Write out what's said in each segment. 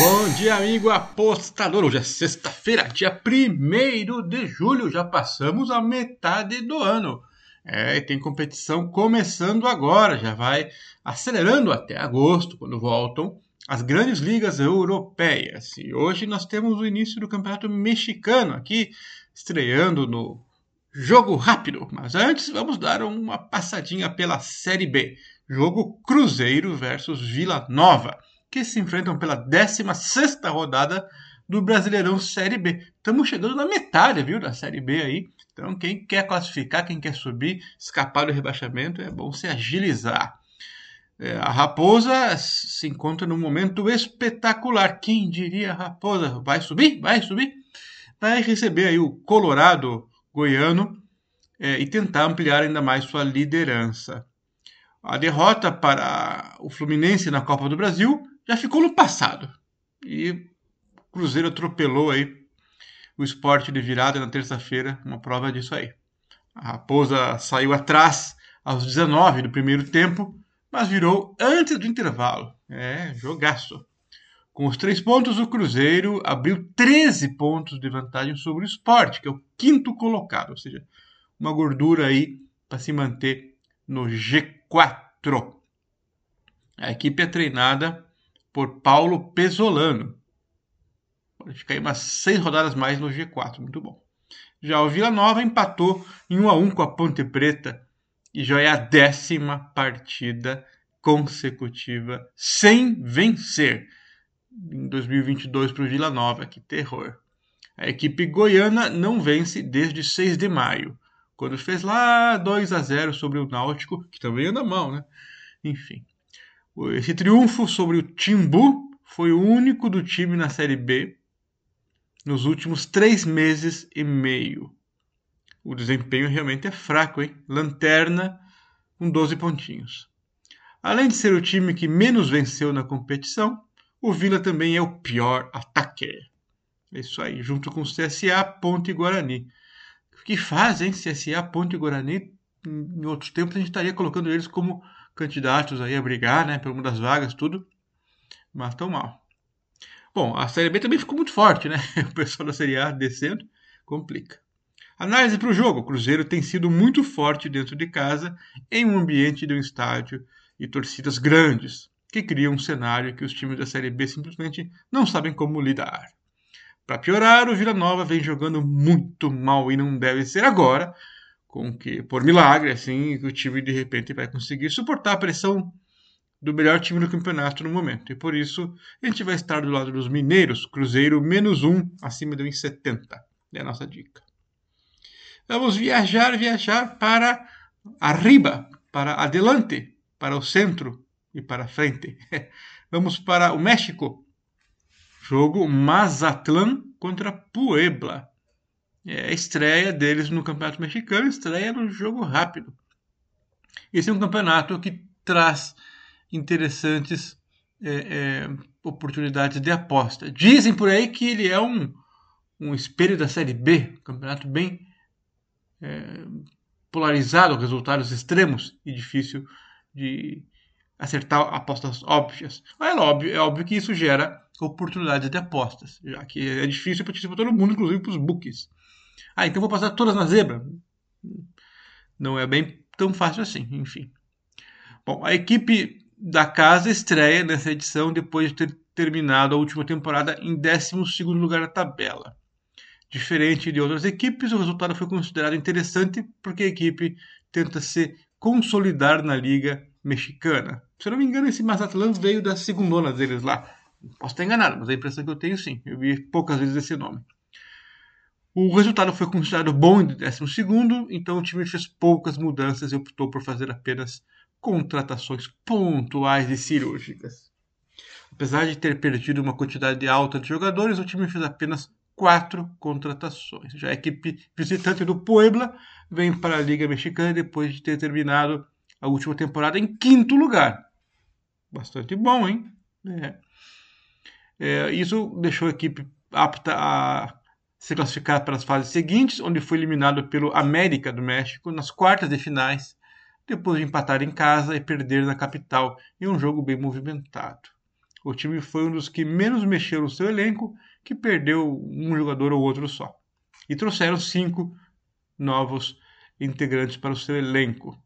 Bom dia, amigo apostador. Hoje é sexta-feira, dia 1 de julho. Já passamos a metade do ano. É, tem competição começando agora. Já vai acelerando até agosto, quando voltam as grandes ligas europeias. E hoje nós temos o início do Campeonato Mexicano aqui, estreando no jogo rápido. Mas antes, vamos dar uma passadinha pela Série B. Jogo Cruzeiro versus Vila Nova que se enfrentam pela 16 rodada do Brasileirão Série B. Estamos chegando na metade, viu, da Série B aí. Então, quem quer classificar, quem quer subir, escapar do rebaixamento, é bom se agilizar. É, a Raposa se encontra num momento espetacular. Quem diria Raposa? Vai subir? Vai subir? Vai receber aí o Colorado goiano é, e tentar ampliar ainda mais sua liderança. A derrota para o Fluminense na Copa do Brasil já ficou no passado. E o Cruzeiro atropelou aí o esporte de virada na terça-feira, uma prova disso aí. A Raposa saiu atrás aos 19 do primeiro tempo, mas virou antes do intervalo. É, jogaço. Com os três pontos, o Cruzeiro abriu 13 pontos de vantagem sobre o esporte, que é o quinto colocado, ou seja, uma gordura aí para se manter no G4. A equipe é treinada por Paulo Pesolano. Pode aí umas seis rodadas mais no G4, muito bom. Já o Vila Nova empatou em 1 a 1 com a Ponte Preta e já é a décima partida consecutiva sem vencer em 2022 para o Vila Nova. Que terror! A equipe goiana não vence desde 6 de maio, quando fez lá 2 a 0 sobre o Náutico, que também anda mal, né? Enfim. Esse triunfo sobre o Timbu foi o único do time na Série B nos últimos três meses e meio. O desempenho realmente é fraco, hein? Lanterna com 12 pontinhos. Além de ser o time que menos venceu na competição, o Vila também é o pior ataque. É isso aí, junto com o CSA, Ponte e Guarani. O que fazem CSA, Ponte e Guarani? Em outros tempos a gente estaria colocando eles como candidatos aí a brigar, né, por uma das vagas, tudo, mas tão mal. Bom, a Série B também ficou muito forte, né? O pessoal da Série A descendo, complica. Análise para o jogo: o Cruzeiro tem sido muito forte dentro de casa, em um ambiente de um estádio e torcidas grandes, que criam um cenário que os times da Série B simplesmente não sabem como lidar. Para piorar, o Vila Nova vem jogando muito mal e não deve ser agora, com que, por milagre, assim, o time de repente vai conseguir suportar a pressão do melhor time do campeonato no momento. E por isso a gente vai estar do lado dos mineiros, Cruzeiro menos um, acima de 1,70. É a nossa dica. Vamos viajar, viajar para arriba, para adelante, para o centro e para frente. Vamos para o México. Jogo Mazatlán contra Puebla é, a estreia deles no Campeonato Mexicano, estreia no jogo rápido. Esse é um campeonato que traz interessantes é, é, oportunidades de aposta. Dizem por aí que ele é um, um espelho da Série B, um campeonato bem é, polarizado, resultados extremos e difícil de acertar apostas óbvias. Mas é óbvio, é óbvio que isso gera oportunidades de apostas, já que é difícil participar todo mundo, inclusive para os bookies. Ah, então vou passar todas na zebra? Não é bem tão fácil assim, enfim. Bom, a equipe da casa estreia nessa edição depois de ter terminado a última temporada em 12 lugar na tabela. Diferente de outras equipes, o resultado foi considerado interessante porque a equipe tenta se consolidar na Liga Mexicana. Se eu não me engano, esse Mazatlán veio da segunda deles lá. Posso estar enganado, mas a impressão que eu tenho sim. Eu vi poucas vezes esse nome. O resultado foi considerado bom em 12, então o time fez poucas mudanças e optou por fazer apenas contratações pontuais e cirúrgicas. Apesar de ter perdido uma quantidade alta de jogadores, o time fez apenas quatro contratações. Já a equipe visitante do Puebla vem para a Liga Mexicana depois de ter terminado a última temporada em quinto lugar. Bastante bom, hein? É. É, isso deixou a equipe apta a se classificar para as fases seguintes, onde foi eliminado pelo América do México nas quartas de finais, depois de empatar em casa e perder na capital em um jogo bem movimentado. O time foi um dos que menos mexeu no seu elenco, que perdeu um jogador ou outro só. E trouxeram cinco novos integrantes para o seu elenco,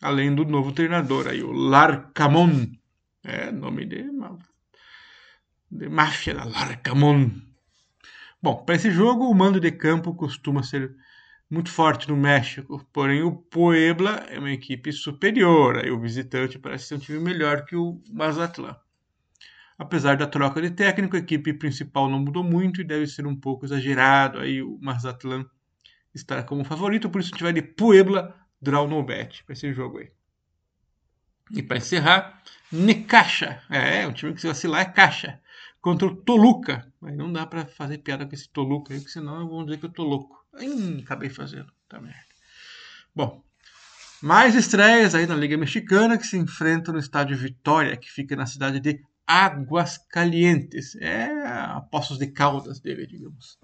além do novo treinador, aí, o Larcamon. É nome de, de máfia da Larcamon. Bom, para esse jogo, o mando de campo costuma ser muito forte no México, porém o Puebla é uma equipe superior, aí o visitante parece ser um time melhor que o Mazatlan. Apesar da troca de técnico, a equipe principal não mudou muito e deve ser um pouco exagerado aí o Mazatlan estar como favorito, por isso a gente vai de Puebla, draw no bet para esse jogo aí. E para encerrar, Necaxa, é, um time que se vacilar é caixa, contra o Toluca. Mas não dá para fazer piada com esse Toluca aí, porque senão vão dizer que eu tô louco. Ih, acabei fazendo, tá merda. Bom, mais estreias aí na Liga Mexicana que se enfrentam no estádio Vitória, que fica na cidade de Águas Calientes. É a Poços de Caldas dele, digamos.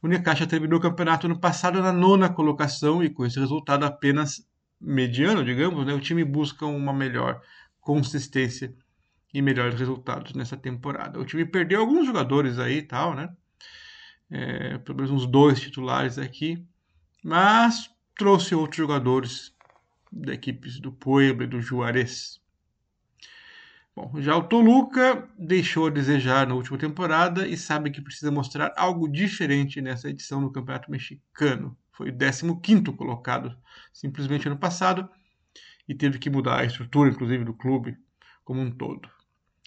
O Necaxa terminou o campeonato no passado na nona colocação e com esse resultado apenas mediano, digamos, né, o time busca uma melhor consistência e melhores resultados nessa temporada. O time perdeu alguns jogadores aí e tal, né? É, pelo menos uns dois titulares aqui, mas trouxe outros jogadores da equipes do Puebla e do Juarez. Bom, já o Toluca deixou a desejar na última temporada e sabe que precisa mostrar algo diferente nessa edição do Campeonato Mexicano. Foi o 15 colocado simplesmente ano passado e teve que mudar a estrutura, inclusive, do clube como um todo.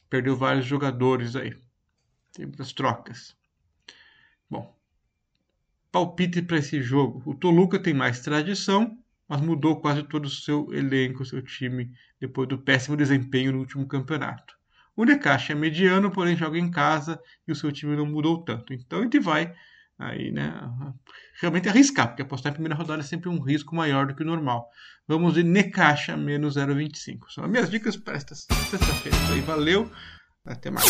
Perdeu vários jogadores aí. Tem muitas trocas. Bom, palpite para esse jogo. O Toluca tem mais tradição mas mudou quase todo o seu elenco, seu time, depois do péssimo desempenho no último campeonato. O Necaxa é mediano, porém joga em casa e o seu time não mudou tanto. Então gente vai aí, né, realmente arriscar, porque apostar em primeira rodada é sempre um risco maior do que o normal. Vamos de Necaxa menos 0,25. São as minhas dicas para esta sexta-feira. Valeu, até mais.